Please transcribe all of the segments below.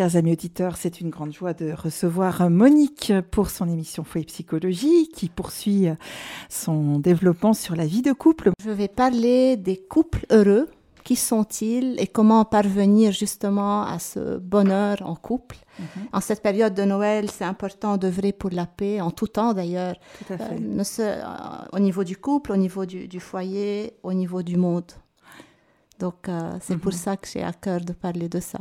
chers amis auditeurs, c'est une grande joie de recevoir Monique pour son émission Foyer Psychologie qui poursuit son développement sur la vie de couple. Je vais parler des couples heureux. Qui sont-ils et comment parvenir justement à ce bonheur en couple? Mhm. En cette période de Noël, c'est important d'œuvrer pour la paix, en tout temps d'ailleurs, euh, euh, au niveau du couple, au niveau du, du foyer, au niveau du monde. Donc, euh, c'est pour mhm. ça que j'ai à cœur de parler de ça.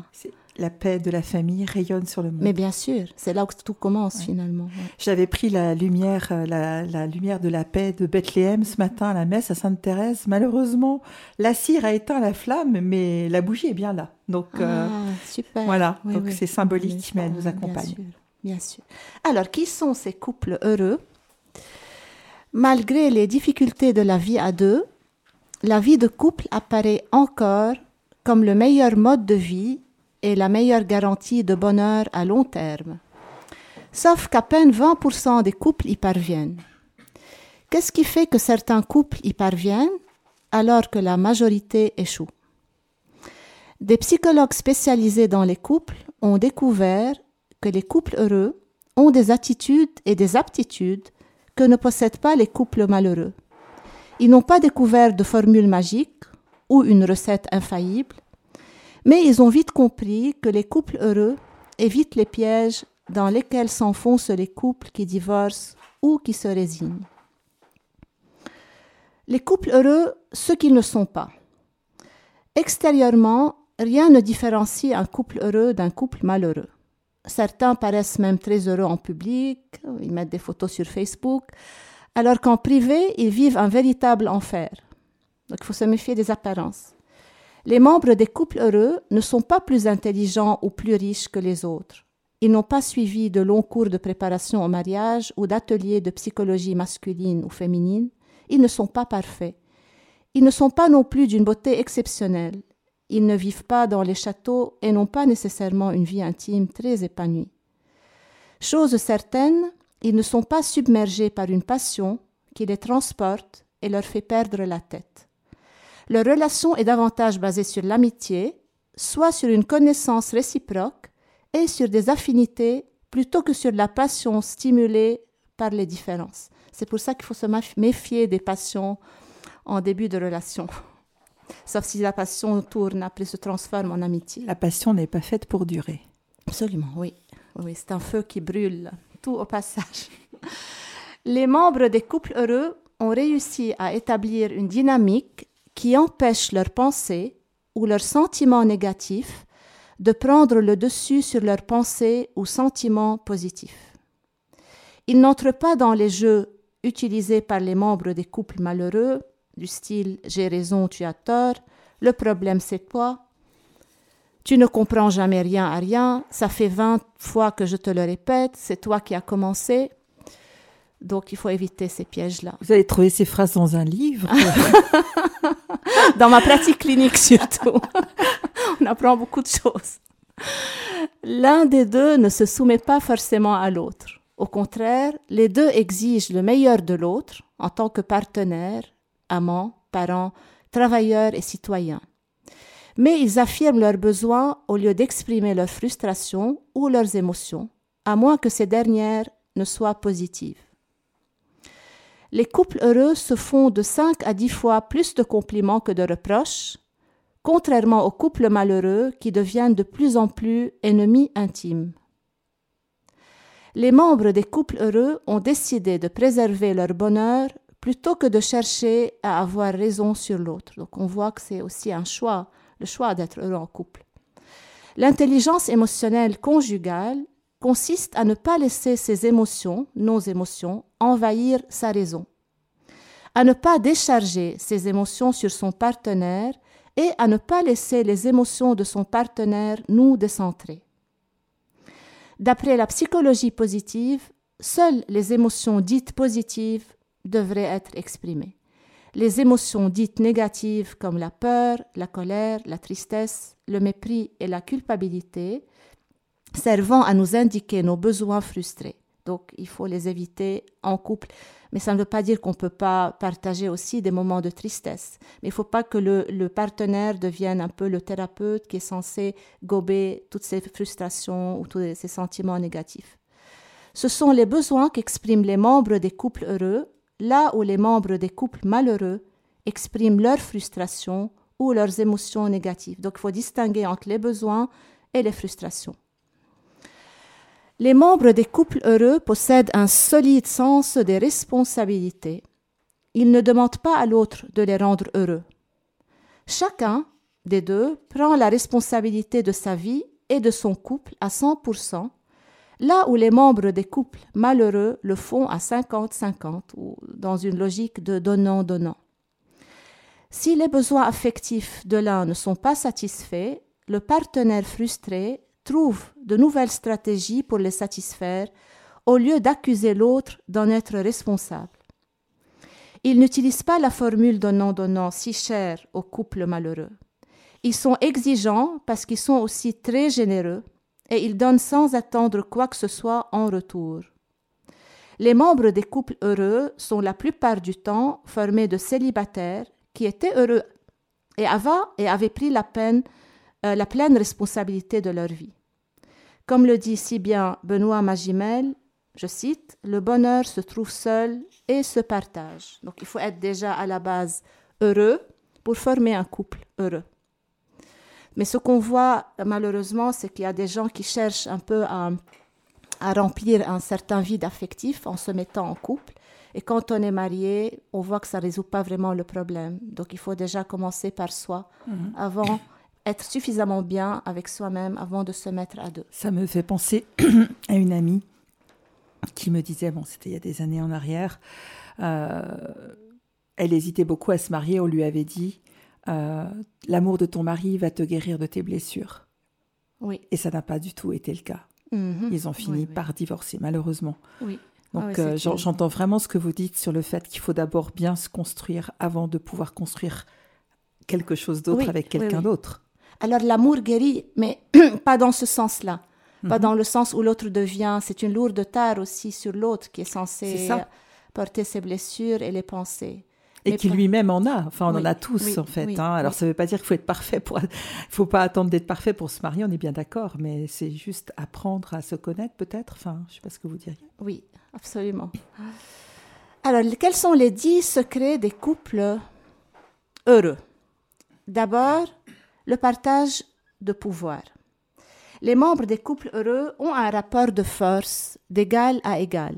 La paix de la famille rayonne sur le monde. Mais bien sûr, c'est là où tout commence finalement. J'avais pris la lumière, euh, la, lumière de la paix de Bethléem ce matin à la messe à Sainte-Thérèse. Malheureusement, la cire a éteint la flamme, mais la bougie est bien là. Donc, euh, ah, super. Voilà, donc c'est symbolique, mais elle nous accompagne. Bien sûr, bien sûr. Alors, qui sont ces couples heureux? Malgré les difficultés de la vie à deux, la vie de couple apparaît encore comme le meilleur mode de vie et la meilleure garantie de bonheur à long terme. Sauf qu'à peine 20% des couples y parviennent. Qu'est-ce qui fait que certains couples y parviennent alors que la majorité échoue? Des psychologues spécialisés dans les couples ont découvert que les couples heureux ont des attitudes et des aptitudes que ne possèdent pas les couples malheureux. Ils n'ont pas découvert de formule magique ou une recette infaillible, mais ils ont vite compris que les couples heureux évitent les pièges dans lesquels s'enfoncent les couples qui divorcent ou qui se résignent. Les couples heureux, ceux qui ne sont pas. Extérieurement, rien ne différencie un couple heureux d'un couple malheureux. Certains paraissent même très heureux en public, ils mettent des photos sur Facebook, alors qu'en privé, ils vivent un véritable enfer. Donc il faut se méfier des apparences. Les membres des couples heureux ne sont pas plus intelligents ou plus riches que les autres. Ils n'ont pas suivi de longs cours de préparation au mariage ou d'ateliers de psychologie masculine ou féminine. Ils ne sont pas parfaits. Ils ne sont pas non plus d'une beauté exceptionnelle. Ils ne vivent pas dans les châteaux et n'ont pas nécessairement une vie intime très épanouie. Chose certaine, ils ne sont pas submergés par une passion qui les transporte et leur fait perdre la tête. Leur relation est davantage basée sur l'amitié, soit sur une connaissance réciproque et sur des affinités plutôt que sur la passion stimulée par les différences. C'est pour ça qu'il faut se méfier des passions en début de relation. Sauf si la passion tourne, après se transforme en amitié. La passion n'est pas faite pour durer. Absolument, oui. Oui, c'est un feu qui brûle tout au passage. Les membres des couples heureux ont réussi à établir une dynamique qui empêche leurs pensées ou leurs sentiments négatifs de prendre le dessus sur leurs pensées ou sentiments positifs. Ils n'entrent pas dans les jeux utilisés par les membres des couples malheureux, du style j'ai raison, tu as tort, le problème c'est toi, tu ne comprends jamais rien à rien, ça fait 20 fois que je te le répète, c'est toi qui as commencé. Donc il faut éviter ces pièges-là. Vous allez trouver ces phrases dans un livre Dans ma pratique clinique surtout. On apprend beaucoup de choses. L'un des deux ne se soumet pas forcément à l'autre. Au contraire, les deux exigent le meilleur de l'autre en tant que partenaire, amant, parent, travailleur et citoyen mais ils affirment leurs besoins au lieu d'exprimer leurs frustrations ou leurs émotions, à moins que ces dernières ne soient positives. Les couples heureux se font de 5 à 10 fois plus de compliments que de reproches, contrairement aux couples malheureux qui deviennent de plus en plus ennemis intimes. Les membres des couples heureux ont décidé de préserver leur bonheur plutôt que de chercher à avoir raison sur l'autre. Donc on voit que c'est aussi un choix le choix d'être heureux en couple. L'intelligence émotionnelle conjugale consiste à ne pas laisser ses émotions, nos émotions, envahir sa raison, à ne pas décharger ses émotions sur son partenaire et à ne pas laisser les émotions de son partenaire nous décentrer. D'après la psychologie positive, seules les émotions dites positives devraient être exprimées les émotions dites négatives comme la peur, la colère, la tristesse, le mépris et la culpabilité, servant à nous indiquer nos besoins frustrés. Donc, il faut les éviter en couple. Mais ça ne veut pas dire qu'on ne peut pas partager aussi des moments de tristesse. Mais il ne faut pas que le, le, partenaire devienne un peu le thérapeute qui est censé gober toutes ces frustrations ou tous ces sentiments négatifs. Ce sont les besoins qu'expriment les membres des couples heureux, là où les membres des couples malheureux expriment leurs frustrations ou leurs émotions négatives. Donc il faut distinguer entre les besoins et les frustrations. Les membres des couples heureux possèdent un solide sens des responsabilités. Ils ne demandent pas à l'autre de les rendre heureux. Chacun des deux prend la responsabilité de sa vie et de son couple à 100%, là où les membres des couples malheureux le font à 50-50 ou dans une logique de donnant-donnant. Si les besoins affectifs de l'un ne sont pas satisfaits, le partenaire frustré trouve de nouvelles stratégies pour les satisfaire au lieu d'accuser l'autre d'en être responsable. Ils n'utilisent pas la formule donnant-donnant si chère aux couples malheureux. Ils sont exigeants parce qu'ils sont aussi très généreux et ils donnent sans attendre quoi que ce soit en retour. Les membres des couples heureux sont la plupart du temps formés de célibataires qui étaient heureux et avaient, pris euh, la pleine responsabilité de leur vie. Comme le dit si bien Benoît Magimel, je cite, Le bonheur se trouve seul et se partage. Donc il faut être déjà à la base heureux pour former un couple heureux. Mais ce qu'on voit malheureusement, c'est qu'il y a des gens qui cherchent un peu à, à remplir un certain vide affectif en se mettant en couple. Et quand on est marié, on voit que ça ne résout pas vraiment le problème. Donc il faut déjà commencer par soi mhm. avant être suffisamment bien avec soi-même avant de se mettre à deux. Ça me fait penser à une amie qui me disait, bon, c'était il y a des années en arrière, euh, elle hésitait beaucoup à se marier, on lui avait dit, euh, l'amour de ton mari va te guérir de tes blessures. Oui. Et ça n'a pas du tout été le cas. Mhm. Ils ont fini par divorcer, malheureusement. Oui. Donc euh, j'entends vraiment ce que vous dites sur le fait qu'il faut d'abord bien se construire avant de pouvoir construire quelque chose d'autre avec quelqu'un d'autre. Alors l'amour guérit, mais pas dans ce sens-là. Pas mhm. dans le sens où l'autre devient, c'est une lourde tare aussi sur l'autre qui est censé porter ses blessures et les pensées. Et qui lui-même en a. Enfin, on en a tous, en fait. hein. Alors, ça ne veut pas dire qu'il faut être parfait pour. Il faut pas attendre d'être parfait pour se marier, on est bien d'accord. Mais c'est juste apprendre à se connaître, peut-être. Enfin, je ne sais pas ce que vous diriez. Oui, absolument. Alors, quels sont les dix secrets des couples heureux? D'abord, le partage de pouvoir. Les membres des couples heureux ont un rapport de force d'égal à égal.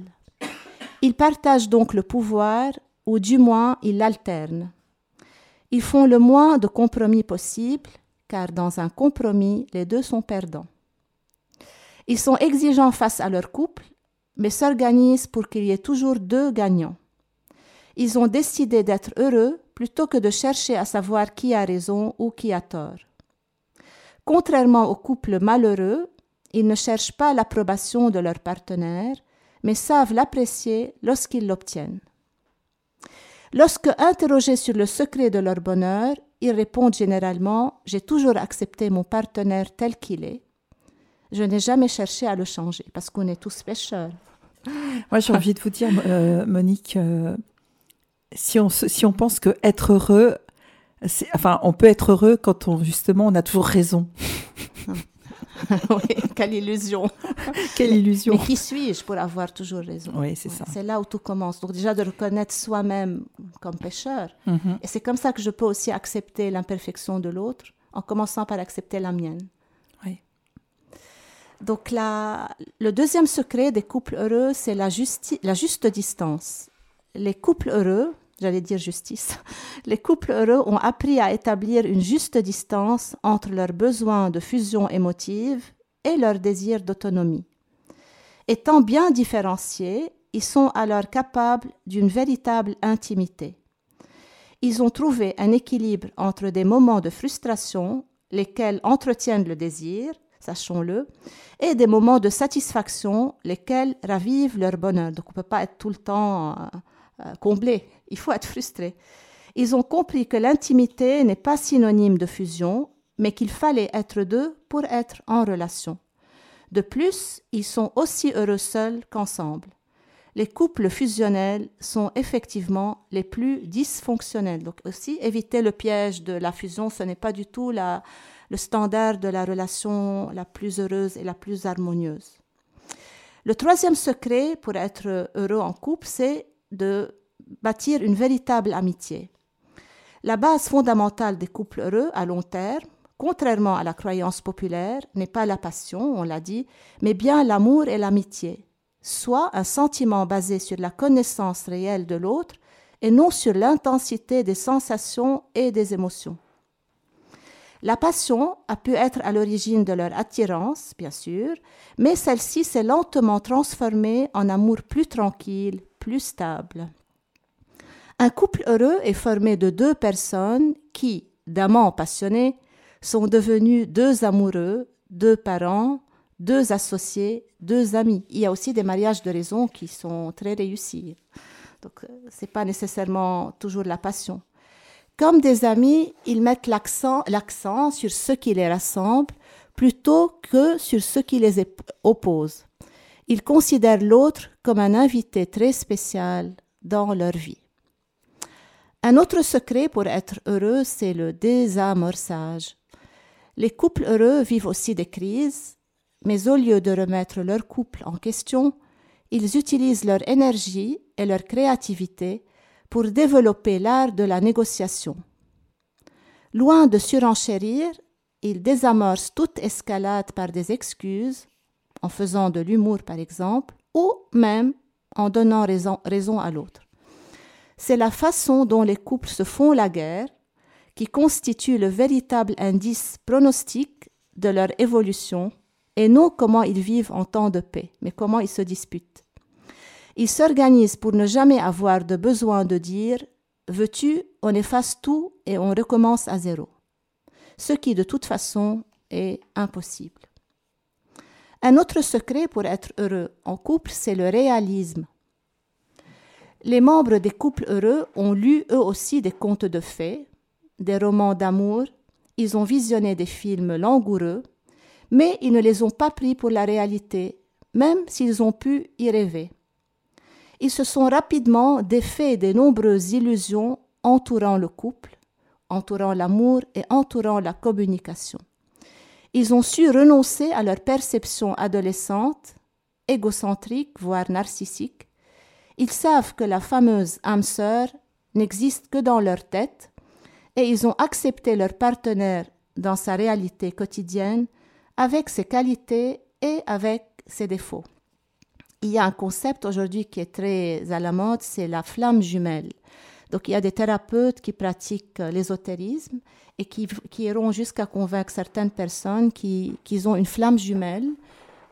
Ils partagent donc le pouvoir, ou du moins ils l'alternent. Ils font le moins de compromis possible, car dans un compromis, les deux sont perdants. Ils sont exigeants face à leur couple, mais s'organisent pour qu'il y ait toujours deux gagnants. Ils ont décidé d'être heureux plutôt que de chercher à savoir qui a raison ou qui a tort. Contrairement aux couples malheureux, ils ne cherchent pas l'approbation de leur partenaire, mais savent l'apprécier lorsqu'ils l'obtiennent. Lorsque interrogés sur le secret de leur bonheur, ils répondent généralement J'ai toujours accepté mon partenaire tel qu'il est. Je n'ai jamais cherché à le changer parce qu'on est tous pécheurs. Moi, j'ai envie de vous dire, euh, Monique, euh, si, on, si on pense que être heureux, enfin, on peut être heureux quand on justement on a toujours raison. oui, quelle illusion. quelle illusion. Mais qui suis-je pour avoir toujours raison? Oui, c'est ça. C'est là où tout commence. Donc déjà de reconnaître soi-même comme pécheur. Mhm. Et c'est comme ça que je peux aussi accepter l'imperfection de l'autre, en commençant par accepter la mienne. Oui. Donc la, le deuxième secret des couples heureux, c'est la, la juste distance. Les couples heureux j'allais dire justice, les couples heureux ont appris à établir une juste distance entre leurs besoins de fusion émotive et leur désir d'autonomie. Étant bien différenciés, ils sont alors capables d'une véritable intimité. Ils ont trouvé un équilibre entre des moments de frustration, lesquels entretiennent le désir, sachons-le, et des moments de satisfaction, lesquels ravivent leur bonheur. Donc on ne peut pas être tout le temps euh, comblé. Il faut être frustré. Ils ont compris que l'intimité n'est pas synonyme de fusion, mais qu'il fallait être deux pour être en relation. De plus, ils sont aussi heureux seuls qu'ensemble. Les couples fusionnels sont effectivement les plus dysfonctionnels. Donc aussi, éviter le piège de la fusion, ce n'est pas du tout la, le standard de la relation la plus heureuse et la plus harmonieuse. Le troisième secret pour être heureux en couple, c'est de bâtir une véritable amitié. La base fondamentale des couples heureux à long terme, contrairement à la croyance populaire, n'est pas la passion, on l'a dit, mais bien l'amour et l'amitié, soit un sentiment basé sur la connaissance réelle de l'autre et non sur l'intensité des sensations et des émotions. La passion a pu être à l'origine de leur attirance, bien sûr, mais celle-ci s'est lentement transformée en amour plus tranquille, plus stable. Un couple heureux est formé de deux personnes qui, d'amants passionnés, sont devenus deux amoureux, deux parents, deux associés, deux amis. Il y a aussi des mariages de raison qui sont très réussis. Donc, euh, ce n'est pas nécessairement toujours la passion. Comme des amis, ils mettent l'accent, l'accent sur ce qui les rassemble plutôt que sur ce qui les oppose. Ils considèrent l'autre comme un invité très spécial dans leur vie. Un autre secret pour être heureux, c'est le désamorçage. Les couples heureux vivent aussi des crises, mais au lieu de remettre leur couple en question, ils utilisent leur énergie et leur créativité pour développer l'art de la négociation. Loin de surenchérir, ils désamorcent toute escalade par des excuses, en faisant de l'humour par exemple, ou même en donnant raison, à l'autre c'est la façon dont les couples se font la guerre qui constitue le véritable indice pronostique de leur évolution et non comment ils vivent en temps de paix, mais comment ils se disputent. Ils s'organisent pour ne jamais avoir de besoin de dire Veux-tu, on efface tout et on recommence à zéro. Ce qui, de toute façon, est impossible. Un autre secret pour être heureux en couple, c'est le réalisme. Les membres des couples heureux ont lu eux aussi des contes de fées, des romans d'amour, ils ont visionné des films langoureux, mais ils ne les ont pas pris pour la réalité, même s'ils ont pu y rêver. Ils se sont rapidement défaits des nombreuses illusions entourant le couple, entourant l'amour et entourant la communication. Ils ont su renoncer à leur perception adolescente, égocentrique, voire narcissique, ils savent que la fameuse âme sœur n'existe que dans leur tête et ils ont accepté leur partenaire dans sa réalité quotidienne avec ses qualités et avec ses défauts. Il y a un concept aujourd'hui qui est très à la mode, c'est la flamme jumelle. Donc il y a des thérapeutes qui pratiquent l'ésotérisme et qui, qui iront jusqu'à convaincre certaines personnes qu'ils ont une flamme jumelle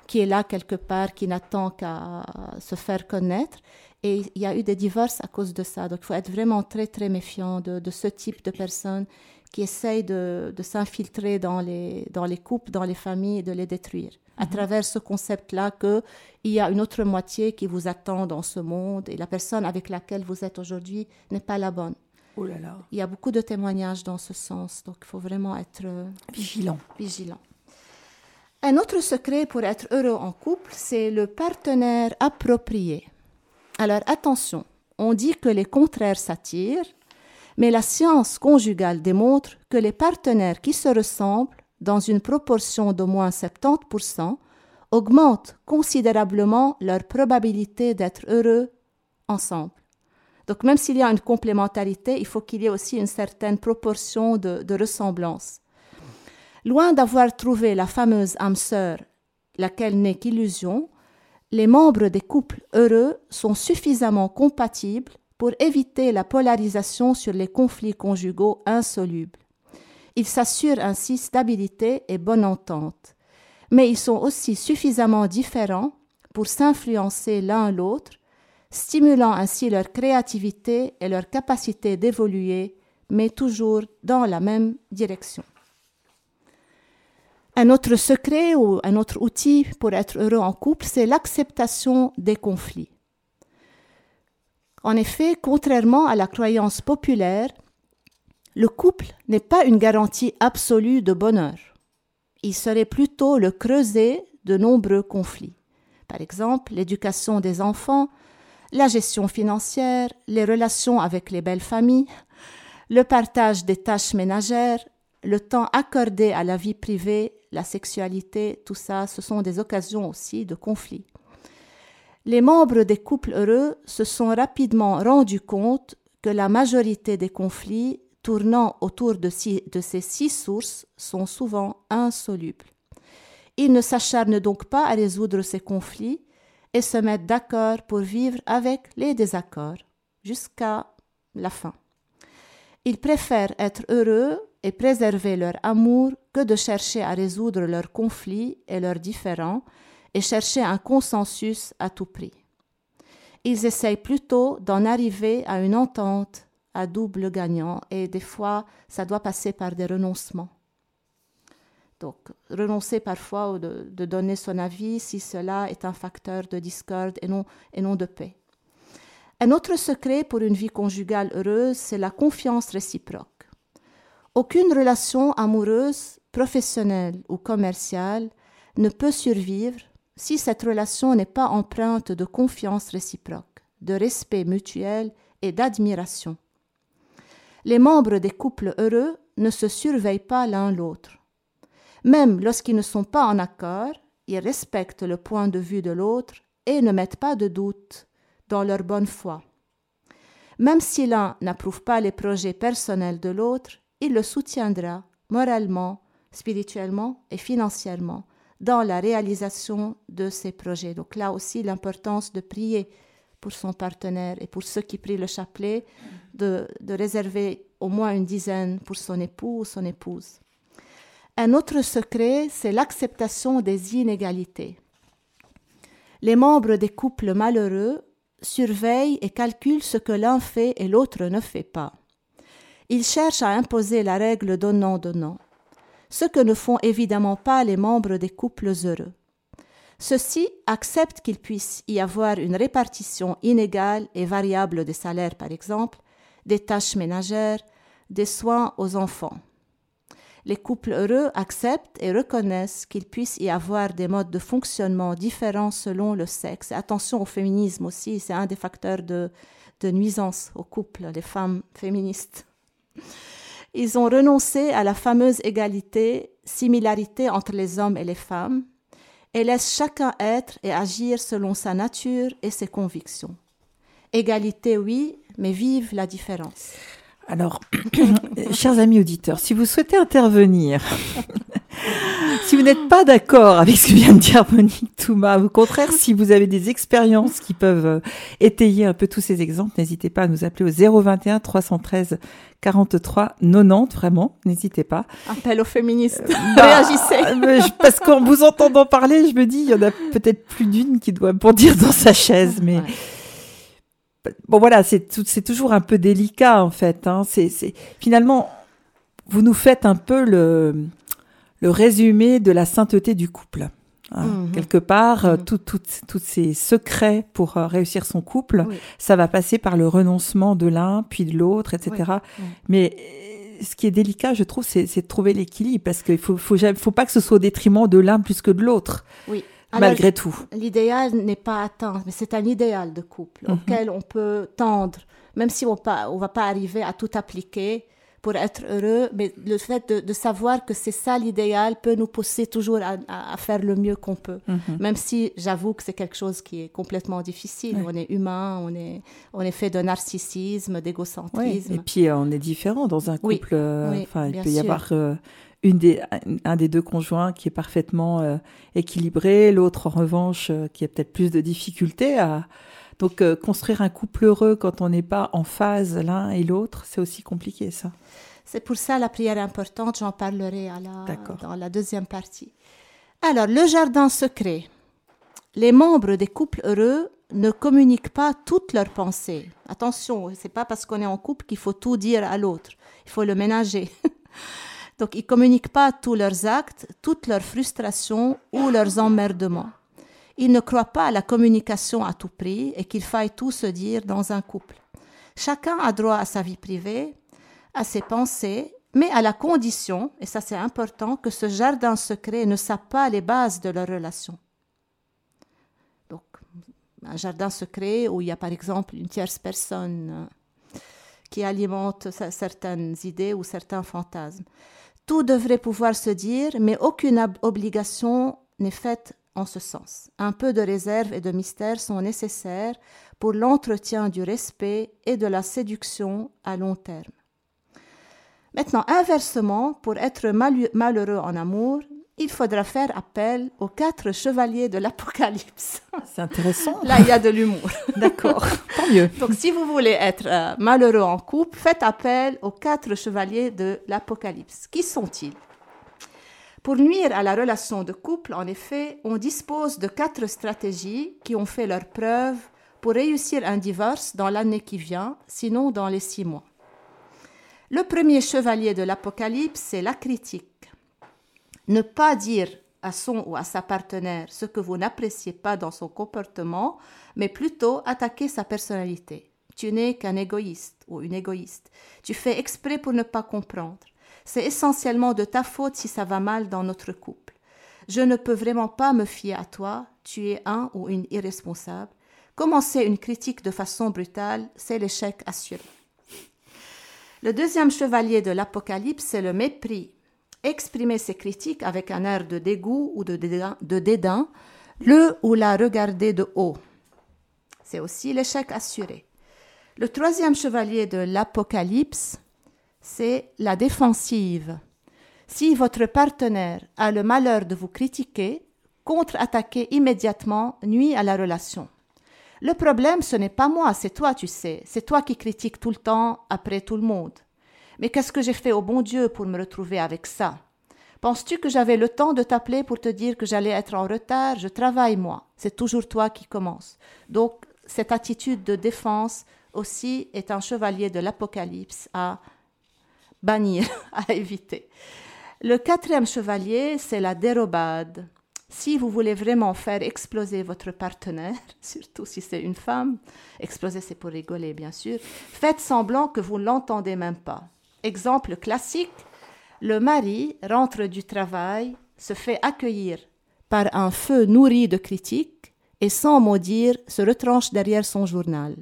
qui est là quelque part, qui n'attend qu'à se faire connaître et il y a eu des divorces à cause de ça. Donc il faut être vraiment très, très méfiant de, de ce type de personnes qui essayent de, de s'infiltrer dans les, dans les couples, dans les familles et de les détruire. À mhm. travers ce concept-là qu'il y a une autre moitié qui vous attend dans ce monde et la personne avec laquelle vous êtes aujourd'hui n'est pas la bonne. Oh là là. Il y a beaucoup de témoignages dans ce sens, donc il faut vraiment être euh, vigilant. vigilant. Un autre secret pour être heureux en couple, c'est le partenaire approprié. Alors attention, on dit que les contraires s'attirent, mais la science conjugale démontre que les partenaires qui se ressemblent, dans une proportion d'au moins 70%, augmentent considérablement leur probabilité d'être heureux ensemble. Donc même s'il y a une complémentarité, il faut qu'il y ait aussi une certaine proportion de, ressemblance. Loin d'avoir trouvé la fameuse âme sœur, laquelle n'est qu'illusion, les membres des couples heureux sont suffisamment compatibles pour éviter la polarisation sur les conflits conjugaux insolubles. Ils s'assurent ainsi stabilité et bonne entente. Mais ils sont aussi suffisamment différents pour s'influencer l'un l'autre, stimulant ainsi leur créativité et leur capacité d'évoluer, mais toujours dans la même direction. Un autre secret ou un autre outil pour être heureux en couple, c'est l'acceptation des conflits. En effet, contrairement à la croyance populaire, le couple n'est pas une garantie absolue de bonheur. Il serait plutôt le creuset de nombreux conflits. Par exemple, l'éducation des enfants, la gestion financière, les relations avec les belles familles, le partage des tâches ménagères, le temps accordé à la vie privée, la sexualité, tout ça, ce sont des occasions aussi de conflits. Les membres des couples heureux se sont rapidement rendus compte que la majorité des conflits tournant autour de, ces six sources sont souvent insolubles. Ils ne s'acharnent donc pas à résoudre ces conflits et se mettent d'accord pour vivre avec les désaccords jusqu'à la fin. Ils préfèrent être heureux et préserver leur amour que de chercher à résoudre leurs conflits et leurs différends et chercher un consensus à tout prix. Ils essayent plutôt d'en arriver à une entente à double gagnant et des fois ça doit passer par des renoncements. Donc renoncer parfois de, de donner son avis si cela est un facteur de discorde et non, et non de paix. Un autre secret pour une vie conjugale heureuse, c'est la confiance réciproque. Aucune relation amoureuse, professionnelle ou commerciale ne peut survivre si cette relation n'est pas empreinte de confiance réciproque, de respect mutuel et d'admiration. Les membres des couples heureux ne se surveillent pas l'un l'autre. Même lorsqu'ils ne sont pas en accord, ils respectent le point de vue de l'autre et ne mettent pas de doute dans leur bonne foi. Même si l'un n'approuve pas les projets personnels de l'autre, il le soutiendra moralement, spirituellement et financièrement dans la réalisation de ses projets. Donc là aussi, l'importance de prier pour son partenaire et pour ceux qui prient le chapelet, de, de réserver au moins une dizaine pour son époux ou son épouse. Un autre secret, c'est l'acceptation des inégalités. Les membres des couples malheureux surveillent et calculent ce que l'un fait et l'autre ne fait pas. Ils cherchent à imposer la règle donnant-donnant, ce que ne font évidemment pas les membres des couples heureux. Ceux-ci acceptent qu'il puisse y avoir une répartition inégale et variable des salaires, par exemple, des tâches ménagères, des soins aux enfants. Les couples heureux acceptent et reconnaissent qu'il puisse y avoir des modes de fonctionnement différents selon le sexe. Attention au féminisme aussi, c'est un des facteurs de, nuisance au couple, les femmes féministes. Ils ont renoncé à la fameuse égalité, similarité entre les hommes et les femmes, et laissent chacun être et agir selon sa nature et ses convictions. Égalité, oui, mais vive la différence. Alors, chers amis auditeurs, si vous souhaitez intervenir, si vous n'êtes pas d'accord avec ce que vient de dire Monique Touma, au contraire, si vous avez des expériences qui peuvent euh, étayer un peu tous ces exemples, n'hésitez pas à nous appeler au 021 313 43 90, vraiment, n'hésitez pas. Appel aux féministes, euh, bah, réagissez. Euh, parce qu'en vous entendant parler, je me dis, il y en a peut-être plus d'une qui doit bondir dans sa chaise, mais bon voilà, c'est toujours un peu délicat en fait. Hein. C'est finalement, vous nous faites un peu le, le résumé de la sainteté du couple. Hein. Mhm. Quelque part, mmh. tous ces secrets pour euh, réussir son couple, ça va passer par le renoncement de l'un, puis de l'autre, etc. Mais euh, ce qui est délicat, je trouve, c'est de trouver l'équilibre, parce qu'il faut, faut, faut pas que ce soit au détriment de l'un plus que de l'autre. Oui malgré tout. L'idéal n'est pas atteint, mais c'est un idéal de couple mhm. auquel on peut tendre, même si on ne va pas arriver à tout appliquer pour être heureux, mais le fait de, savoir que c'est ça l'idéal peut nous pousser toujours à, faire le mieux qu'on peut. Mhm. Même si j'avoue que c'est quelque chose qui est complètement difficile. On est humain, on est, on est fait de narcissisme, d'égocentrisme. Et puis euh, on est différent dans un couple. Euh, enfin, il peut y avoir euh, une des, un des deux conjoints qui est parfaitement euh, équilibré, l'autre en revanche qui a peut-être plus de difficultés à donc euh, construire un couple heureux quand on n'est pas en phase l'un et l'autre, c'est aussi compliqué ça. C'est pour ça la prière importante, j'en parlerai à la, dans la deuxième partie. Alors, le jardin secret. Les membres des couples heureux ne communiquent pas toutes leurs pensées. Attention, c'est pas parce qu'on est en couple qu'il faut tout dire à l'autre. Il faut le ménager. Donc, ils communiquent pas tous leurs actes, toutes leurs frustrations ou leurs emmerdements. Ils ne croient pas à la communication à tout prix et qu'il faille tout se dire dans un couple. Chacun a droit à sa vie privée, à ses pensées, mais à la condition, et ça c'est important, que ce jardin secret ne sape pas les bases de leur relation. Donc, un jardin secret où il y a par exemple une tierce personne euh, qui alimente certaines idées ou certains fantasmes. Tout devrait pouvoir se dire, mais aucune obligation n'est faite en ce sens. Un peu de réserve et de mystère sont nécessaires pour l'entretien du respect et de la séduction à long terme. Maintenant, inversement, pour être malheureux en amour, il faudra faire appel aux quatre chevaliers de l'Apocalypse. C'est intéressant. Là, il y a de l'humour. D'accord, tant mieux. Donc, si vous voulez être euh, malheureux en couple, faites appel aux quatre chevaliers de l'Apocalypse. Qui sont-ils? Pour nuire à la relation de couple, en effet, on dispose de quatre stratégies qui ont fait leur preuve pour réussir un divorce dans l'année qui vient, sinon dans les six mois. Le premier chevalier de l'Apocalypse, c'est la critique. Ne pas dire à son ou à sa partenaire ce que vous n'appréciez pas dans son comportement, mais plutôt attaquer sa personnalité. Tu n'es qu'un égoïste ou une égoïste. Tu fais exprès pour ne pas comprendre. C'est essentiellement de ta faute si ça va mal dans notre couple. Je ne peux vraiment pas me fier à toi, tu es un ou une irresponsable. Commencer une critique de façon brutale, c'est l'échec assuré. Le deuxième chevalier de l'Apocalypse, c'est le mépris. Exprimer ses critiques avec un air de dégoût ou de dédain, le ou la regarder de haut. C'est aussi l'échec assuré. Le troisième chevalier de l'Apocalypse, c'est la défensive. Si votre partenaire a le malheur de vous critiquer, contre-attaquer immédiatement nuit à la relation. Le problème, ce n'est pas moi, c'est toi, tu sais. C'est toi qui critiques tout le temps après tout le monde. Mais qu'est-ce que j'ai fait au bon Dieu pour me retrouver avec ça? Penses-tu que j'avais le temps de t'appeler pour te dire que j'allais être en retard? Je travaille, moi. C'est toujours toi qui commences. Donc, cette attitude de défense aussi est un chevalier de l'Apocalypse à bannir, à éviter. Le quatrième chevalier, c'est la dérobade. Si vous voulez vraiment faire exploser votre partenaire, surtout si c'est une femme, exploser c'est pour rigoler bien sûr, faites semblant que vous ne l'entendez même pas. Exemple classique, le mari rentre du travail, se fait accueillir par un feu nourri de critiques et sans mot dire se retranche derrière son journal.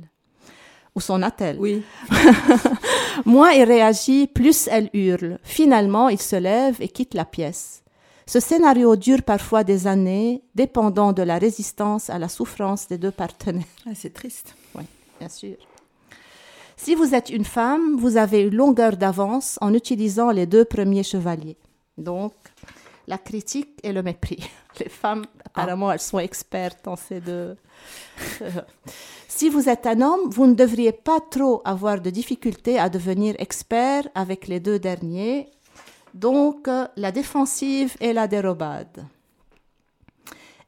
Ou son attel. Oui. Moins il réagit, plus elle hurle. Finalement, il se lève et quitte la pièce. Ce scénario dure parfois des années, dépendant de la résistance à la souffrance des deux partenaires. Ah, c'est triste. Oui, bien sûr. Si vous êtes une femme, vous avez une longueur d'avance en utilisant les deux premiers chevaliers. Donc, la critique et le mépris. Les femmes, apparemment, elles sont expertes dans ces deux. si vous êtes un homme, vous ne devriez pas trop avoir de difficultés à devenir expert avec les deux derniers donc la défensive et la dérobade.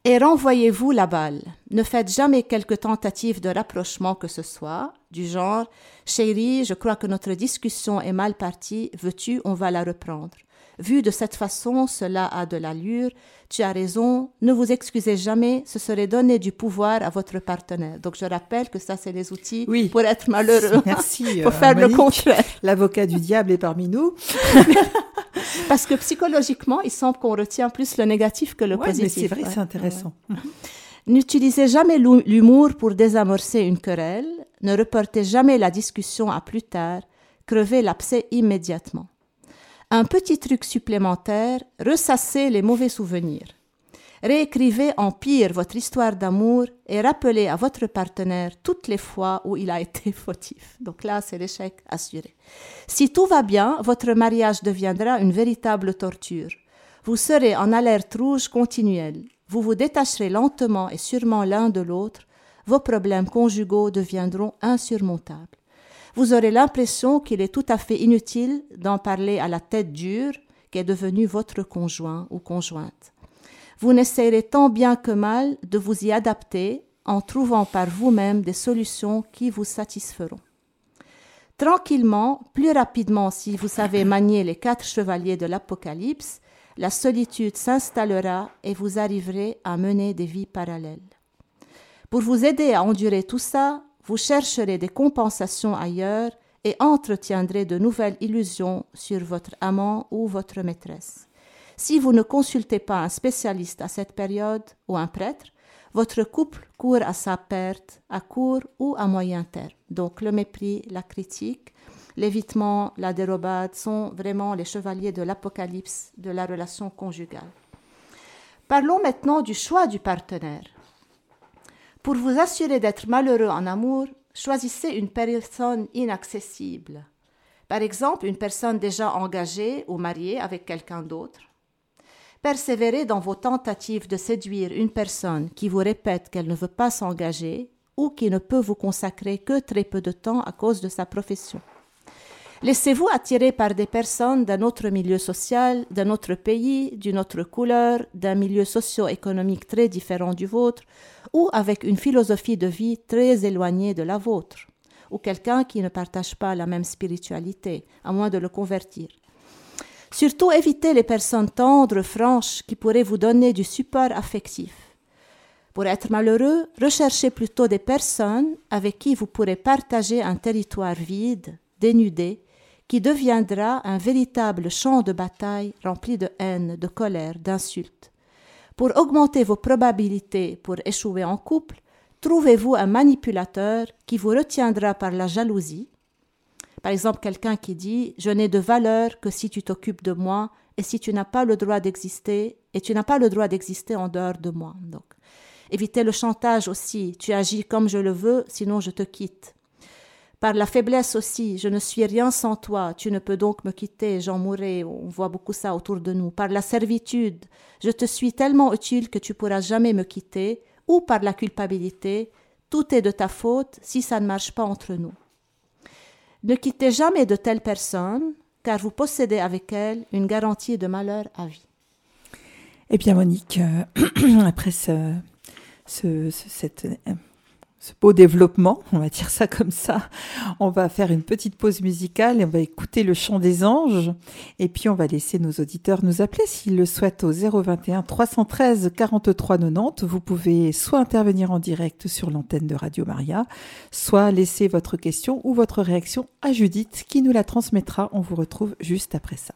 Et renvoyez-vous la balle. Ne faites jamais quelque tentative de rapprochement que ce soit, du genre Chérie, je crois que notre discussion est mal partie, veux-tu, on va la reprendre. Vu de cette façon, cela a de l'allure. Tu as raison, ne vous excusez jamais, ce serait donner du pouvoir à votre partenaire. Donc je rappelle que ça, c'est les outils pour être malheureux. Merci. pour faire le contraire. L'avocat du diable est parmi nous. Parce que psychologiquement, il semble qu'on retient plus le négatif que le ouais, positif. c'est vrai, c'est intéressant. N'utilisez jamais l'humour pour désamorcer une querelle. Ne reportez jamais la discussion à plus tard. Crevez l'abcès immédiatement. Un petit truc supplémentaire, ressassez les mauvais souvenirs. Réécrivez en pire votre histoire d'amour et rappelez à votre partenaire toutes les fois où il a été fautif. Donc là, c'est l'échec assuré. Si tout va bien, votre mariage deviendra une véritable torture. Vous serez en alerte rouge continuelle. Vous vous détacherez lentement et sûrement l'un de l'autre. Vos problèmes conjugaux deviendront insurmontables vous aurez l'impression qu'il est tout à fait inutile d'en parler à la tête dure qui est devenue votre conjoint ou conjointe. Vous n'essayerez tant bien que mal de vous y adapter en trouvant par vous-même des solutions qui vous satisferont. Tranquillement, plus rapidement si vous savez manier les quatre chevaliers de l'Apocalypse, la solitude s'installera et vous arriverez à mener des vies parallèles. Pour vous aider à endurer tout ça, vous chercherez des compensations ailleurs et entretiendrez de nouvelles illusions sur votre amant ou votre maîtresse. Si vous ne consultez pas un spécialiste à cette période ou un prêtre, votre couple court à sa perte à court ou à moyen terme. Donc le mépris, la critique, l'évitement, la dérobade sont vraiment les chevaliers de l'apocalypse de la relation conjugale. Parlons maintenant du choix du partenaire. Pour vous assurer d'être malheureux en amour, choisissez une personne inaccessible. Par exemple, une personne déjà engagée ou mariée avec quelqu'un d'autre. Persévérez dans vos tentatives de séduire une personne qui vous répète qu'elle ne veut pas s'engager ou qui ne peut vous consacrer que très peu de temps à cause de sa profession. Laissez-vous attirer par des personnes d'un autre milieu social, d'un autre pays, d'une autre couleur, d'un milieu socio-économique très différent du vôtre, ou avec une philosophie de vie très éloignée de la vôtre, ou quelqu'un qui ne partage pas la même spiritualité, à moins de le convertir. Surtout évitez les personnes tendres, franches, qui pourraient vous donner du support affectif. Pour être malheureux, recherchez plutôt des personnes avec qui vous pourrez partager un territoire vide, dénudé, qui deviendra un véritable champ de bataille rempli de haine, de colère, d'insultes. Pour augmenter vos probabilités pour échouer en couple, trouvez-vous un manipulateur qui vous retiendra par la jalousie? Par exemple, quelqu'un qui dit Je n'ai de valeur que si tu t'occupes de moi et si tu n'as pas le droit d'exister, et tu n'as pas le droit d'exister en dehors de moi. Donc, évitez le chantage aussi. Tu agis comme je le veux, sinon je te quitte. Par la faiblesse aussi, je ne suis rien sans toi, tu ne peux donc me quitter, j'en mourrai, on voit beaucoup ça autour de nous. Par la servitude, je te suis tellement utile que tu pourras jamais me quitter, ou par la culpabilité, tout est de ta faute si ça ne marche pas entre nous. Ne quittez jamais de telles personnes, car vous possédez avec elles une garantie de malheur à vie. Eh bien, Monique, euh, après ce, ce, cette ce beau développement, on va dire ça comme ça. On va faire une petite pause musicale et on va écouter le chant des anges. Et puis on va laisser nos auditeurs nous appeler s'ils le souhaitent au 021 313 43 90. Vous pouvez soit intervenir en direct sur l'antenne de Radio Maria, soit laisser votre question ou votre réaction à Judith qui nous la transmettra. On vous retrouve juste après ça.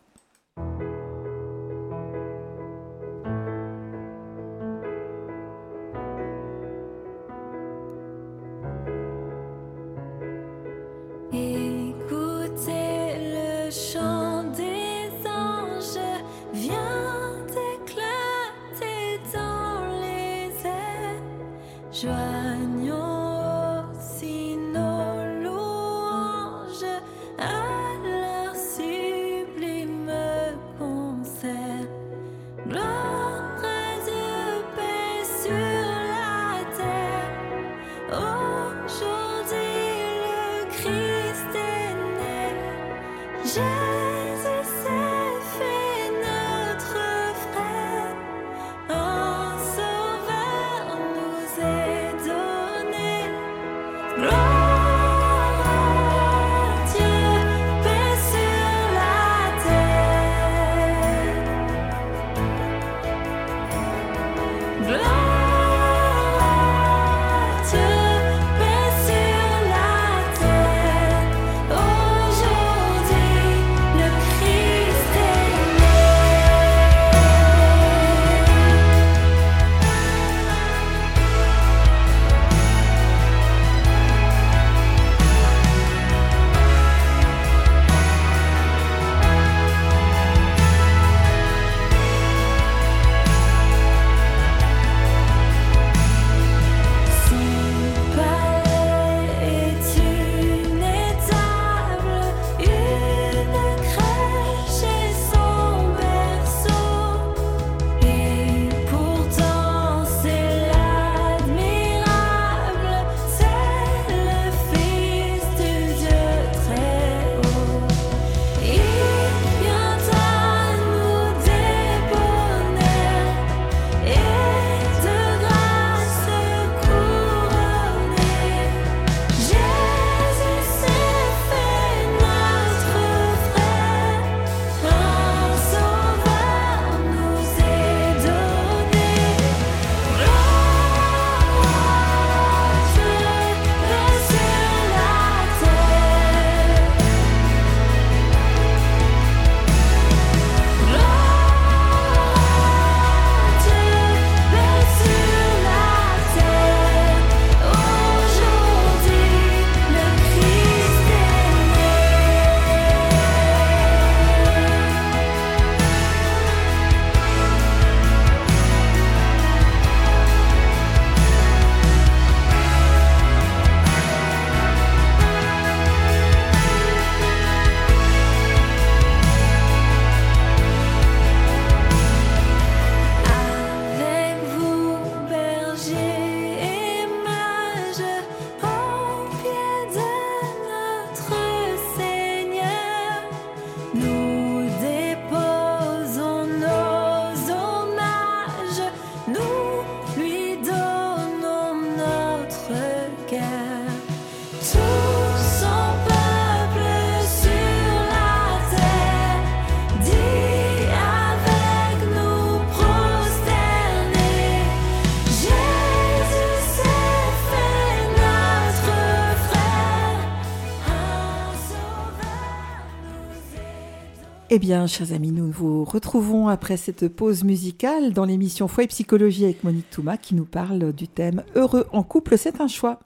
Eh bien, chers amis, nous vous retrouvons après cette pause musicale dans l'émission Foi et Psychologie avec Monique Touma qui nous parle du thème Heureux en couple, c'est un choix.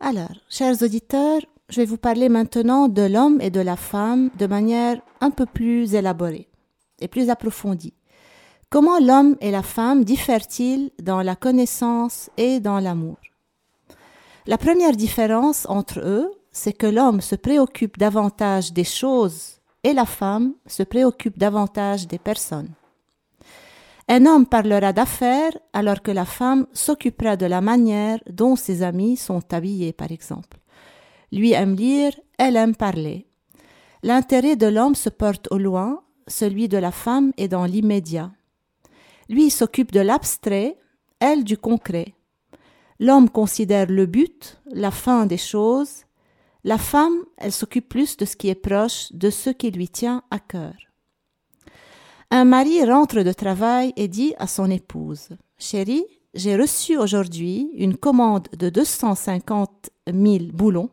Alors, chers auditeurs, je vais vous parler maintenant de l'homme et de la femme de manière un peu plus élaborée et plus approfondie. Comment l'homme et la femme diffèrent-ils dans la connaissance et dans l'amour? La première différence entre eux, c'est que l'homme se préoccupe davantage des choses et la femme se préoccupe davantage des personnes. Un homme parlera d'affaires alors que la femme s'occupera de la manière dont ses amis sont habillés, par exemple. Lui aime lire, elle aime parler. L'intérêt de l'homme se porte au loin, celui de la femme est dans l'immédiat. Lui s'occupe de l'abstrait, elle du concret. L'homme considère le but, la fin des choses. La femme, elle s'occupe plus de ce qui est proche, de ce qui lui tient à cœur. Un mari rentre de travail et dit à son épouse Chérie, j'ai reçu aujourd'hui une commande de 250 000 boulons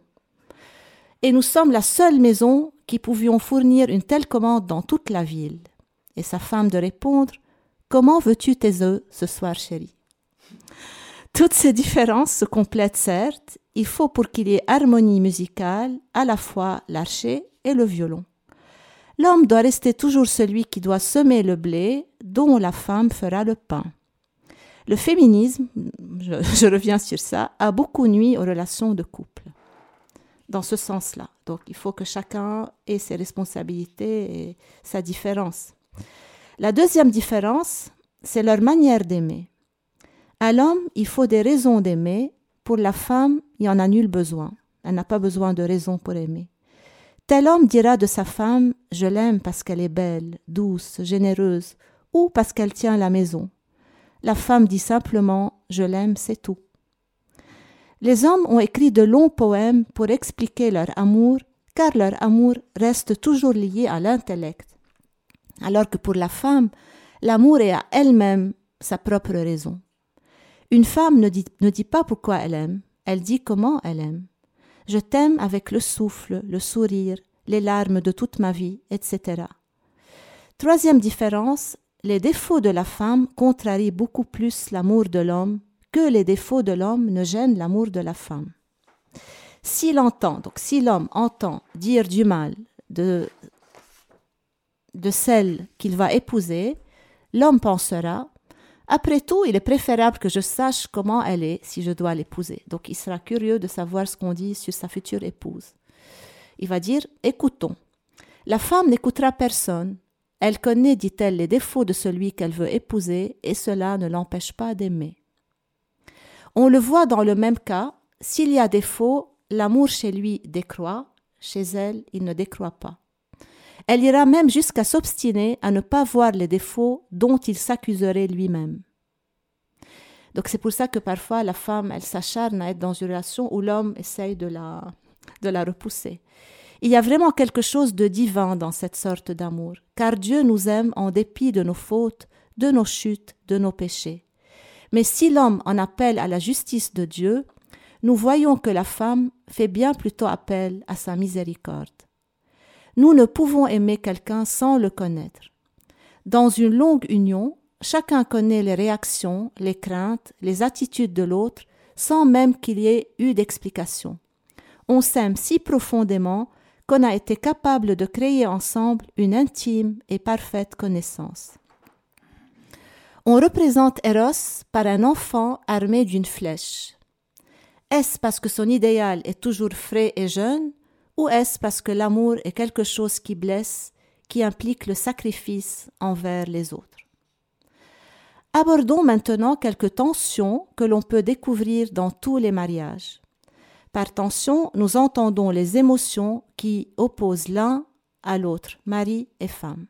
et nous sommes la seule maison qui pouvions fournir une telle commande dans toute la ville. Et sa femme de répondre Comment veux-tu tes œufs ce soir, chérie? Toutes ces différences se complètent certes. Il faut pour qu'il y ait harmonie musicale à la fois l'archer et le violon. L'homme doit rester toujours celui qui doit semer le blé, dont la femme fera le pain. Le féminisme, je, je reviens sur ça, a beaucoup nuit aux relations de couple. Dans ce sens-là. Donc il faut que chacun ait ses responsabilités et sa différence. La deuxième différence, c'est leur manière d'aimer. À l'homme, il faut des raisons d'aimer. Pour la femme, il en a nul besoin. Elle n'a pas besoin de raisons pour aimer. Tel homme dira de sa femme Je l'aime parce qu'elle est belle, douce, généreuse, ou parce qu'elle tient la maison. La femme dit simplement Je l'aime, c'est tout. Les hommes ont écrit de longs poèmes pour expliquer leur amour, car leur amour reste toujours lié à l'intellect alors que pour la femme, l'amour est à elle-même sa propre raison. Une femme ne dit, ne dit pas pourquoi elle aime, elle dit comment elle aime. Je t'aime avec le souffle, le sourire, les larmes de toute ma vie, etc. Troisième différence, les défauts de la femme contrarient beaucoup plus l'amour de l'homme que les défauts de l'homme ne gênent l'amour de la femme. S'il entend, donc si l'homme entend dire du mal de de celle qu'il va épouser, l'homme pensera Après tout, il est préférable que je sache comment elle est si je dois l'épouser. Donc il sera curieux de savoir ce qu'on dit sur sa future épouse. Il va dire Écoutons. La femme n'écoutera personne. Elle connaît, dit-elle, les défauts de celui qu'elle veut épouser, et cela ne l'empêche pas d'aimer. On le voit dans le même cas, s'il y a défaut, l'amour chez lui décroît, chez elle, il ne décroît pas. Elle ira même jusqu'à s'obstiner à ne pas voir les défauts dont il s'accuserait lui-même. Donc c'est pour ça que parfois la femme, elle s'acharne à être dans une relation où l'homme essaye de la, de la repousser. Il y a vraiment quelque chose de divin dans cette sorte d'amour, car Dieu nous aime en dépit de nos fautes, de nos chutes, de nos péchés. Mais si l'homme en appelle à la justice de Dieu, nous voyons que la femme fait bien plutôt appel à sa miséricorde. Nous ne pouvons aimer quelqu'un sans le connaître. Dans une longue union, chacun connaît les réactions, les craintes, les attitudes de l'autre, sans même qu'il y ait eu d'explication. On s'aime si profondément qu'on a été capable de créer ensemble une intime et parfaite connaissance. On représente Eros par un enfant armé d'une flèche. Est-ce parce que son idéal est toujours frais et jeune ou est-ce parce que l'amour est quelque chose qui blesse, qui implique le sacrifice envers les autres? Abordons maintenant quelques tensions que l'on peut découvrir dans tous les mariages. Par tension, nous entendons les émotions qui opposent l'un à l'autre, mari et femme.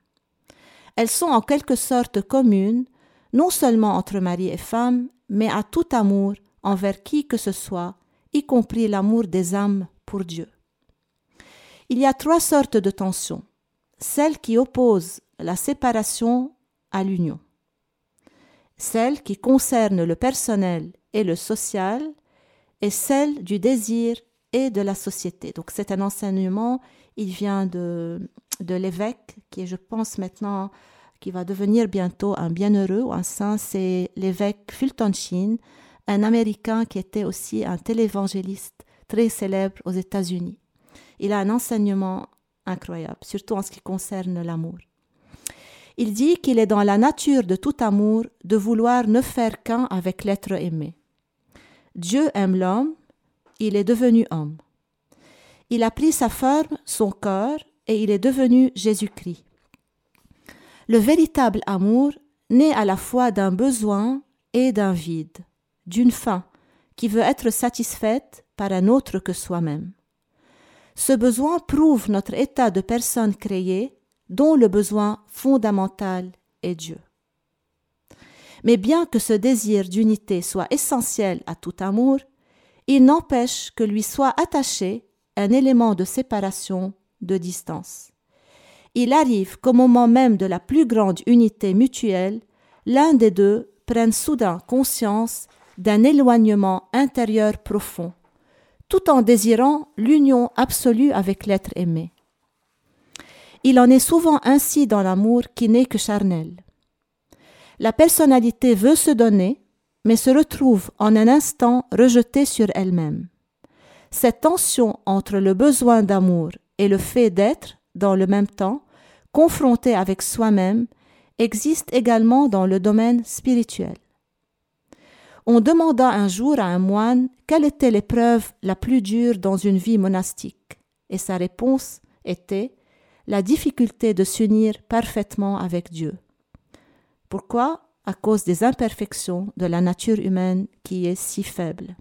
Elles sont en quelque sorte communes, non seulement entre mari et femme, mais à tout amour envers qui que ce soit, y compris l'amour des âmes pour Dieu. Il y a trois sortes de tensions. Celle qui oppose la séparation à l'union. Celle qui concerne le personnel et le social et celle du désir et de la société. Donc c'est un enseignement Il vient de, de l'évêque, qui est, je pense maintenant, qui va devenir bientôt un bienheureux ou un saint, c'est l'évêque Fulton Sheen, un Américain qui était aussi un télévangéliste très célèbre aux États-Unis. Il a un enseignement incroyable, surtout en ce qui concerne l'amour. Il dit qu'il est dans la nature de tout amour de vouloir ne faire qu'un avec l'être aimé. Dieu aime l'homme, il est devenu homme. Il a pris sa forme, son corps, et il est devenu Jésus-Christ. Le véritable amour naît à la fois d'un besoin et d'un vide, d'une faim qui veut être satisfaite par un autre que soi-même. Ce besoin prouve notre état de personne créée dont le besoin fondamental est Dieu. Mais bien que ce désir d'unité soit essentiel à tout amour, il n'empêche que lui soit attaché un élément de séparation, de distance. Il arrive qu'au moment même de la plus grande unité mutuelle, l'un des deux prenne soudain conscience d'un éloignement intérieur profond, tout en désirant l'union absolue avec l'être aimé. Il en est souvent ainsi dans l'amour qui n'est que charnel. La personnalité veut se donner, mais se retrouve en un instant rejetée sur elle-même. Cette tension entre le besoin d'amour et le fait d'être, dans le même temps, confronté avec soi-même, existe également dans le domaine spirituel. On demanda un jour à un moine quelle était l'épreuve la plus dure dans une vie monastique, et sa réponse était la difficulté de s'unir parfaitement avec Dieu. Pourquoi? À cause des imperfections de la nature humaine qui est si faible.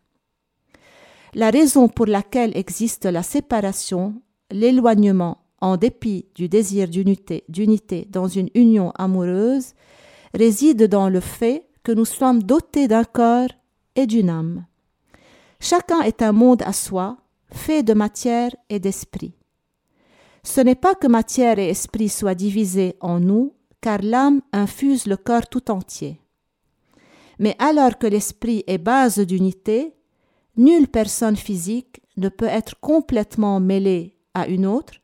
La raison pour laquelle existe la séparation, l'éloignement, en dépit du désir d'unité, dans une union amoureuse, réside dans le fait que nous sommes dotés d'un corps et d'une âme. Chacun est un monde à soi, fait de matière et d'esprit. Ce n'est pas que matière et esprit soient divisés en nous, car l'âme infuse le corps tout entier. Mais alors que l'esprit est base d'unité, nulle personne physique ne peut être complètement mêlée à une autre,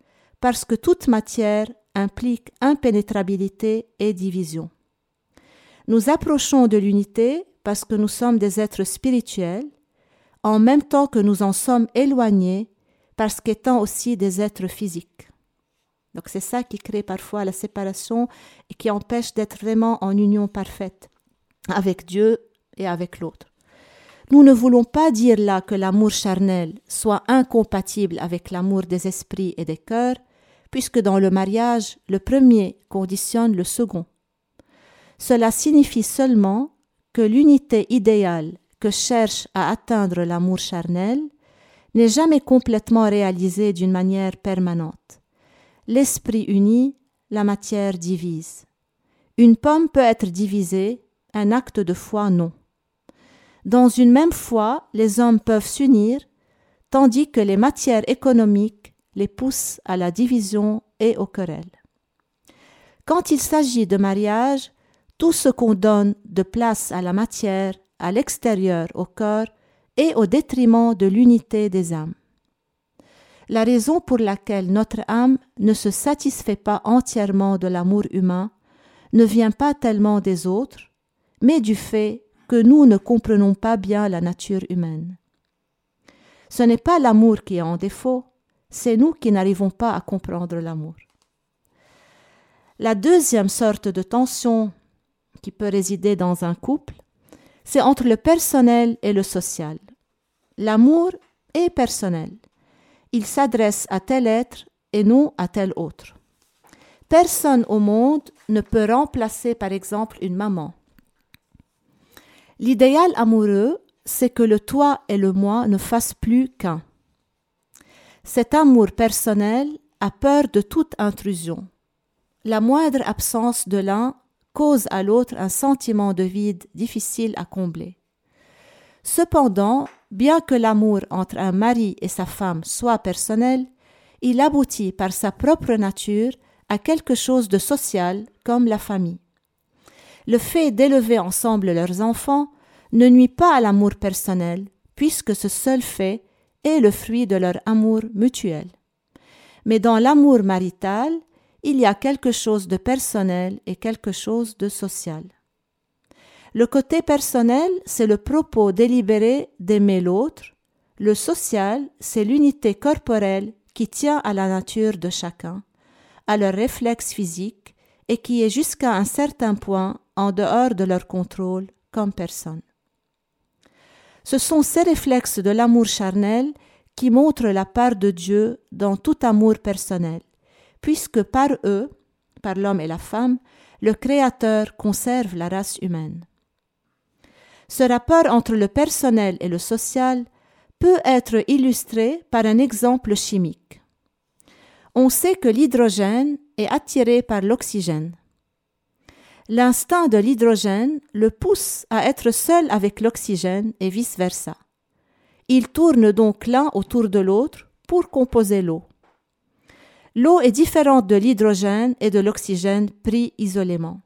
parce que toute matière implique impénétrabilité et division. Nous approchons de l'unité parce que nous sommes des êtres spirituels, en même temps que nous en sommes éloignés parce qu'étant aussi des êtres physiques. Donc c'est ça qui crée parfois la séparation et qui empêche d'être vraiment en union parfaite avec Dieu et avec l'autre. Nous ne voulons pas dire là que l'amour charnel soit incompatible avec l'amour des esprits et des cœurs, puisque dans le mariage, le premier conditionne le second. Cela signifie seulement que l'unité idéale que cherche à atteindre l'amour charnel n'est jamais complètement réalisée d'une manière permanente. L'esprit uni, la matière divise. Une pomme peut être divisée, un acte de foi non. Dans une même foi, les hommes peuvent s'unir, tandis que les matières économiques les poussent à la division et aux querelles. Quand il s'agit de mariage, tout ce qu'on donne de place à la matière, à l'extérieur, au corps, est au détriment de l'unité des âmes. La raison pour laquelle notre âme ne se satisfait pas entièrement de l'amour humain ne vient pas tellement des autres, mais du fait que nous ne comprenons pas bien la nature humaine. Ce n'est pas l'amour qui est en défaut, c'est nous qui n'arrivons pas à comprendre l'amour. La deuxième sorte de tension qui peut résider dans un couple, c'est entre le personnel et le social. L'amour est personnel. Il s'adresse à tel être et non à tel autre. Personne au monde ne peut remplacer par exemple une maman, L'idéal amoureux, c'est que le toi et le moi ne fassent plus qu'un. Cet amour personnel a peur de toute intrusion. La moindre absence de l'un cause à l'autre un sentiment de vide difficile à combler. Cependant, bien que l'amour entre un mari et sa femme soit personnel, il aboutit par sa propre nature à quelque chose de social comme la famille le fait d'élever ensemble leurs enfants ne nuit pas à l'amour personnel, puisque ce seul fait est le fruit de leur amour mutuel. Mais dans l'amour marital, il y a quelque chose de personnel et quelque chose de social. Le côté personnel, c'est le propos délibéré d'aimer l'autre. Le social, c'est l'unité corporelle qui tient à la nature de chacun, à leur réflexe physique et qui est jusqu'à un certain point en dehors de leur contrôle comme personne. Ce sont ces réflexes de l'amour charnel qui montrent la part de Dieu dans tout amour personnel, puisque par eux, par l'homme et la femme, le Créateur conserve la race humaine. Ce rapport entre le personnel et le social peut être illustré par un exemple chimique. On sait que l'hydrogène est attiré par l'oxygène. L'instinct de l'hydrogène le pousse à être seul avec l'oxygène et vice-versa. Ils tournent donc l'un autour de l'autre pour composer l'eau. L'eau est différente de l'hydrogène et de l'oxygène pris isolément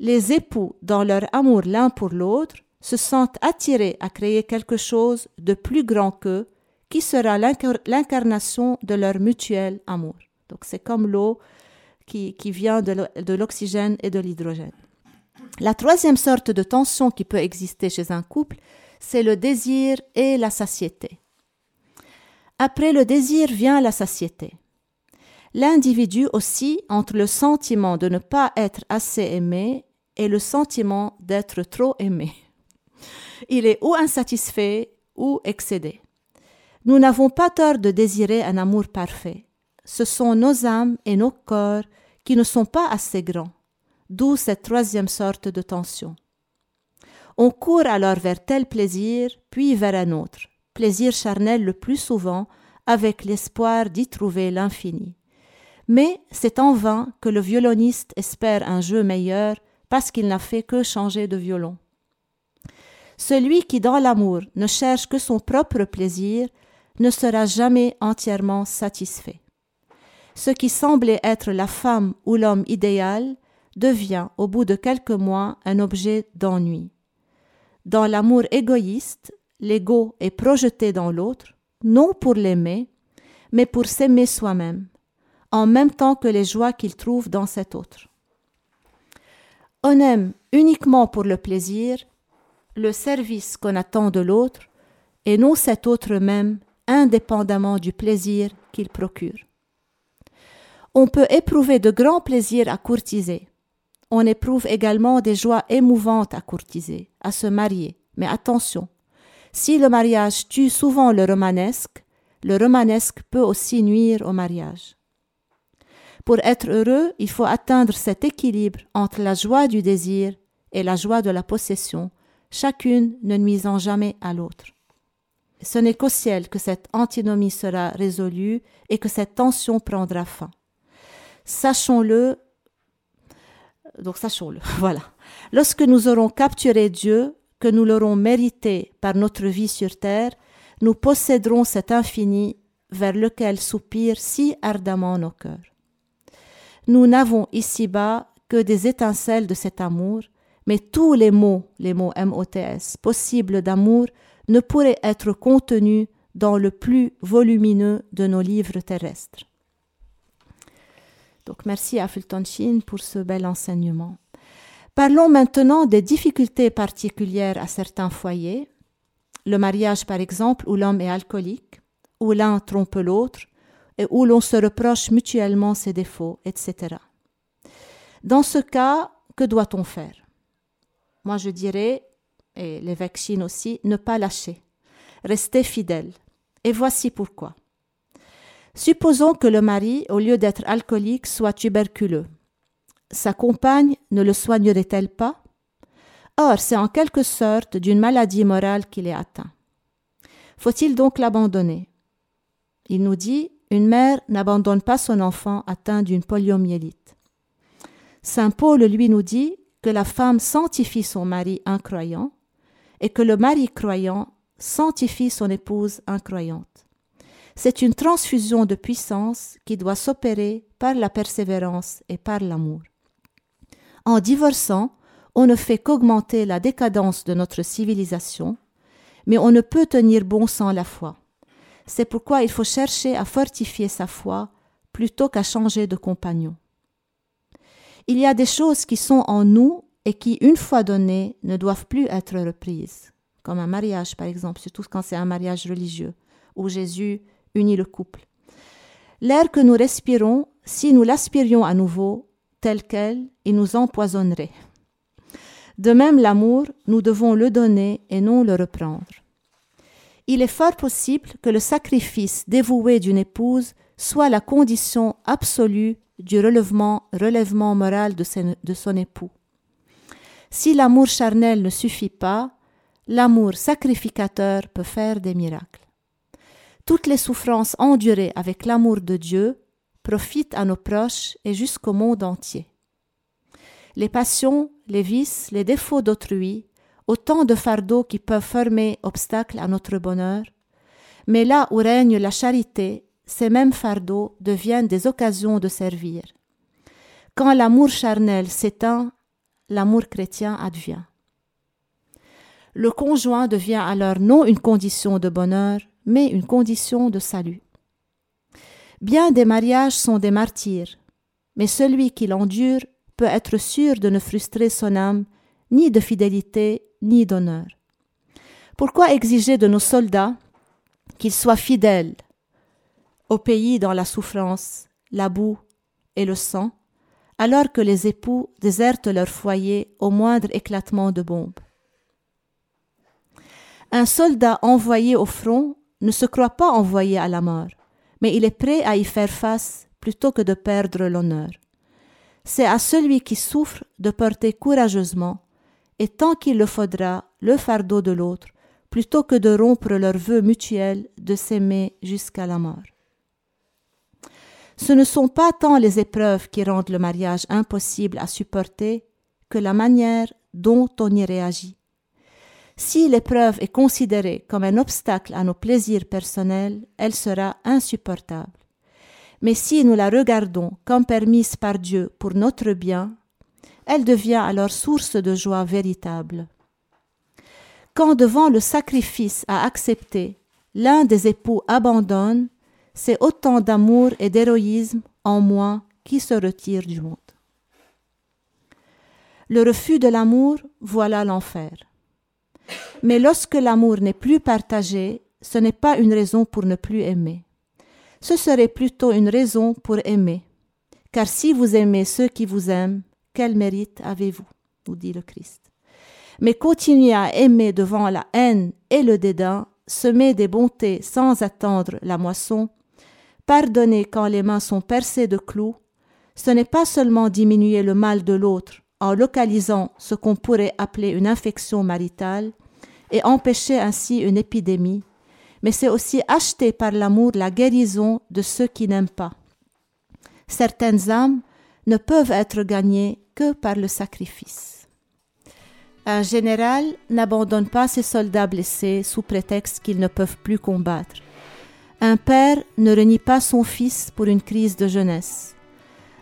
les époux, dans leur amour l'un pour l'autre, se sentent attirés à créer quelque chose de plus grand qu'eux, qui sera l'incarnation de leur mutuel amour. Donc c'est comme l'eau qui, vient de l'oxygène et de l'hydrogène. La troisième sorte de tension qui peut exister chez un couple, c'est le désir et la satiété. Après le désir vient la satiété. L'individu aussi entre le sentiment de ne pas être assez aimé et le sentiment d'être trop aimé. Il est ou insatisfait ou excédé. Nous n'avons pas tort de désirer un amour parfait. Ce sont nos âmes et nos corps qui ne sont pas assez grands, d'où cette troisième sorte de tension. On court alors vers tel plaisir, puis vers un autre, plaisir charnel le plus souvent, avec l'espoir d'y trouver l'infini. Mais c'est en vain que le violoniste espère un jeu meilleur parce qu'il n'a fait que changer de violon. Celui qui dans l'amour ne cherche que son propre plaisir ne sera jamais entièrement satisfait. Ce qui semblait être la femme ou l'homme idéal devient au bout de quelques mois un objet d'ennui. Dans l'amour égoïste, l'ego est projeté dans l'autre, non pour l'aimer, mais pour s'aimer soi-même, en même temps que les joies qu'il trouve dans cet autre. On aime uniquement pour le plaisir, le service qu'on attend de l'autre, et non cet autre même, indépendamment du plaisir qu'il procure. On peut éprouver de grands plaisirs à courtiser. On éprouve également des joies émouvantes à courtiser, à se marier. Mais attention, si le mariage tue souvent le romanesque, le romanesque peut aussi nuire au mariage. Pour être heureux, il faut atteindre cet équilibre entre la joie du désir et la joie de la possession, chacune ne nuisant jamais à l'autre. Ce n'est qu'au ciel que cette antinomie sera résolue et que cette tension prendra fin. Sachons-le, donc sachons-le, voilà. Lorsque nous aurons capturé Dieu, que nous l'aurons mérité par notre vie sur terre, nous posséderons cet infini vers lequel soupirent si ardemment nos cœurs. Nous n'avons ici-bas que des étincelles de cet amour, mais tous les mots, les mots MOTS, possibles d'amour, ne pourraient être contenus dans le plus volumineux de nos livres terrestres. Donc merci à Fulton Sheen pour ce bel enseignement. Parlons maintenant des difficultés particulières à certains foyers. Le mariage, par exemple, où l'homme est alcoolique, où l'un trompe l'autre, et où l'on se reproche mutuellement ses défauts, etc. Dans ce cas, que doit-on faire? Moi, je dirais, et l'évêque Chine aussi, ne pas lâcher, rester fidèle. Et voici pourquoi. Supposons que le mari, au lieu d'être alcoolique, soit tuberculeux. Sa compagne ne le soignerait-elle pas? Or, c'est en quelque sorte d'une maladie morale qu'il est atteint. Faut-il donc l'abandonner? Il nous dit une mère n'abandonne pas son enfant atteint d'une poliomyélite. Saint Paul lui nous dit que la femme sanctifie son mari incroyant et que le mari croyant sanctifie son épouse incroyante. C'est une transfusion de puissance qui doit s'opérer par la persévérance et par l'amour. En divorçant, on ne fait qu'augmenter la décadence de notre civilisation, mais on ne peut tenir bon sans la foi. C'est pourquoi il faut chercher à fortifier sa foi plutôt qu'à changer de compagnon. Il y a des choses qui sont en nous et qui, une fois données, ne doivent plus être reprises, comme un mariage par exemple, surtout quand c'est un mariage religieux, où Jésus unit le couple. L'air que nous respirons, si nous l'aspirions à nouveau, tel quel, il nous empoisonnerait. De même, l'amour, nous devons le donner et non le reprendre. Il est fort possible que le sacrifice dévoué d'une épouse soit la condition absolue du relèvement, moral de son époux. Si l'amour charnel ne suffit pas, l'amour sacrificateur peut faire des miracles. Toutes les souffrances endurées avec l'amour de Dieu profitent à nos proches et jusqu'au monde entier. Les passions, les vices, les défauts d'autrui, autant de fardeaux qui peuvent former obstacle à notre bonheur, mais là où règne la charité, ces mêmes fardeaux deviennent des occasions de servir. Quand l'amour charnel s'éteint, l'amour chrétien advient. Le conjoint devient alors non une condition de bonheur, mais une condition de salut. Bien des mariages sont des martyrs, mais celui qui l'endure peut être sûr de ne frustrer son âme ni de fidélité ni d'honneur. Pourquoi exiger de nos soldats qu'ils soient fidèles au pays dans la souffrance, la boue et le sang, alors que les époux désertent leur foyer au moindre éclatement de bombe Un soldat envoyé au front ne se croit pas envoyé à la mort, mais il est prêt à y faire face plutôt que de perdre l'honneur. C'est à celui qui souffre de porter courageusement, et tant qu'il le faudra, le fardeau de l'autre, plutôt que de rompre leur vœu mutuel de s'aimer jusqu'à la mort. Ce ne sont pas tant les épreuves qui rendent le mariage impossible à supporter que la manière dont on y réagit. Si l'épreuve est considérée comme un obstacle à nos plaisirs personnels, elle sera insupportable. Mais si nous la regardons comme permise par Dieu pour notre bien, elle devient alors source de joie véritable. Quand devant le sacrifice à accepter, l'un des époux abandonne, c'est autant d'amour et d'héroïsme en moi qui se retire du monde. Le refus de l'amour, voilà l'enfer. Mais lorsque l'amour n'est plus partagé, ce n'est pas une raison pour ne plus aimer. Ce serait plutôt une raison pour aimer. Car si vous aimez ceux qui vous aiment, quel mérite avez-vous nous dit le Christ. Mais continuez à aimer devant la haine et le dédain, semer des bontés sans attendre la moisson, pardonner quand les mains sont percées de clous, ce n'est pas seulement diminuer le mal de l'autre en localisant ce qu'on pourrait appeler une infection maritale, et empêcher ainsi une épidémie, mais c'est aussi acheter par l'amour la guérison de ceux qui n'aiment pas. Certaines âmes ne peuvent être gagnées que par le sacrifice. Un général n'abandonne pas ses soldats blessés sous prétexte qu'ils ne peuvent plus combattre. Un père ne renie pas son fils pour une crise de jeunesse.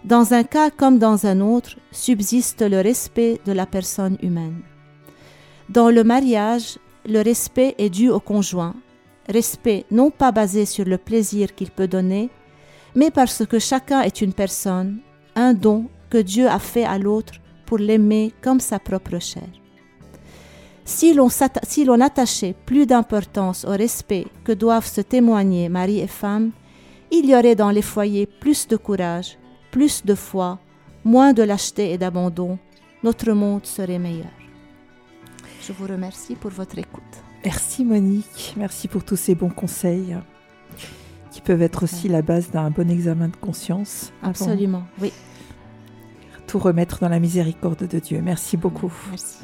Dans un cas comme dans un autre, subsiste le respect de la personne humaine. Dans le mariage, le respect est dû au conjoint, respect non pas basé sur le plaisir qu'il peut donner, mais parce que chacun est une personne, un don que Dieu a fait à l'autre pour l'aimer comme sa propre chair. Si l'on, si l'on attachait plus d'importance au respect que doivent se témoigner mari et femme, il y aurait dans les foyers plus de courage, plus de foi, moins de lâcheté et d'abandon. Notre monde serait meilleur. Je vous remercie pour votre écoute. Merci Monique, merci pour tous ces bons conseils peuvent être aussi la base d'un bon examen de conscience. Absolument, oui. Tout remettre dans la miséricorde de Dieu. Merci beaucoup. Merci.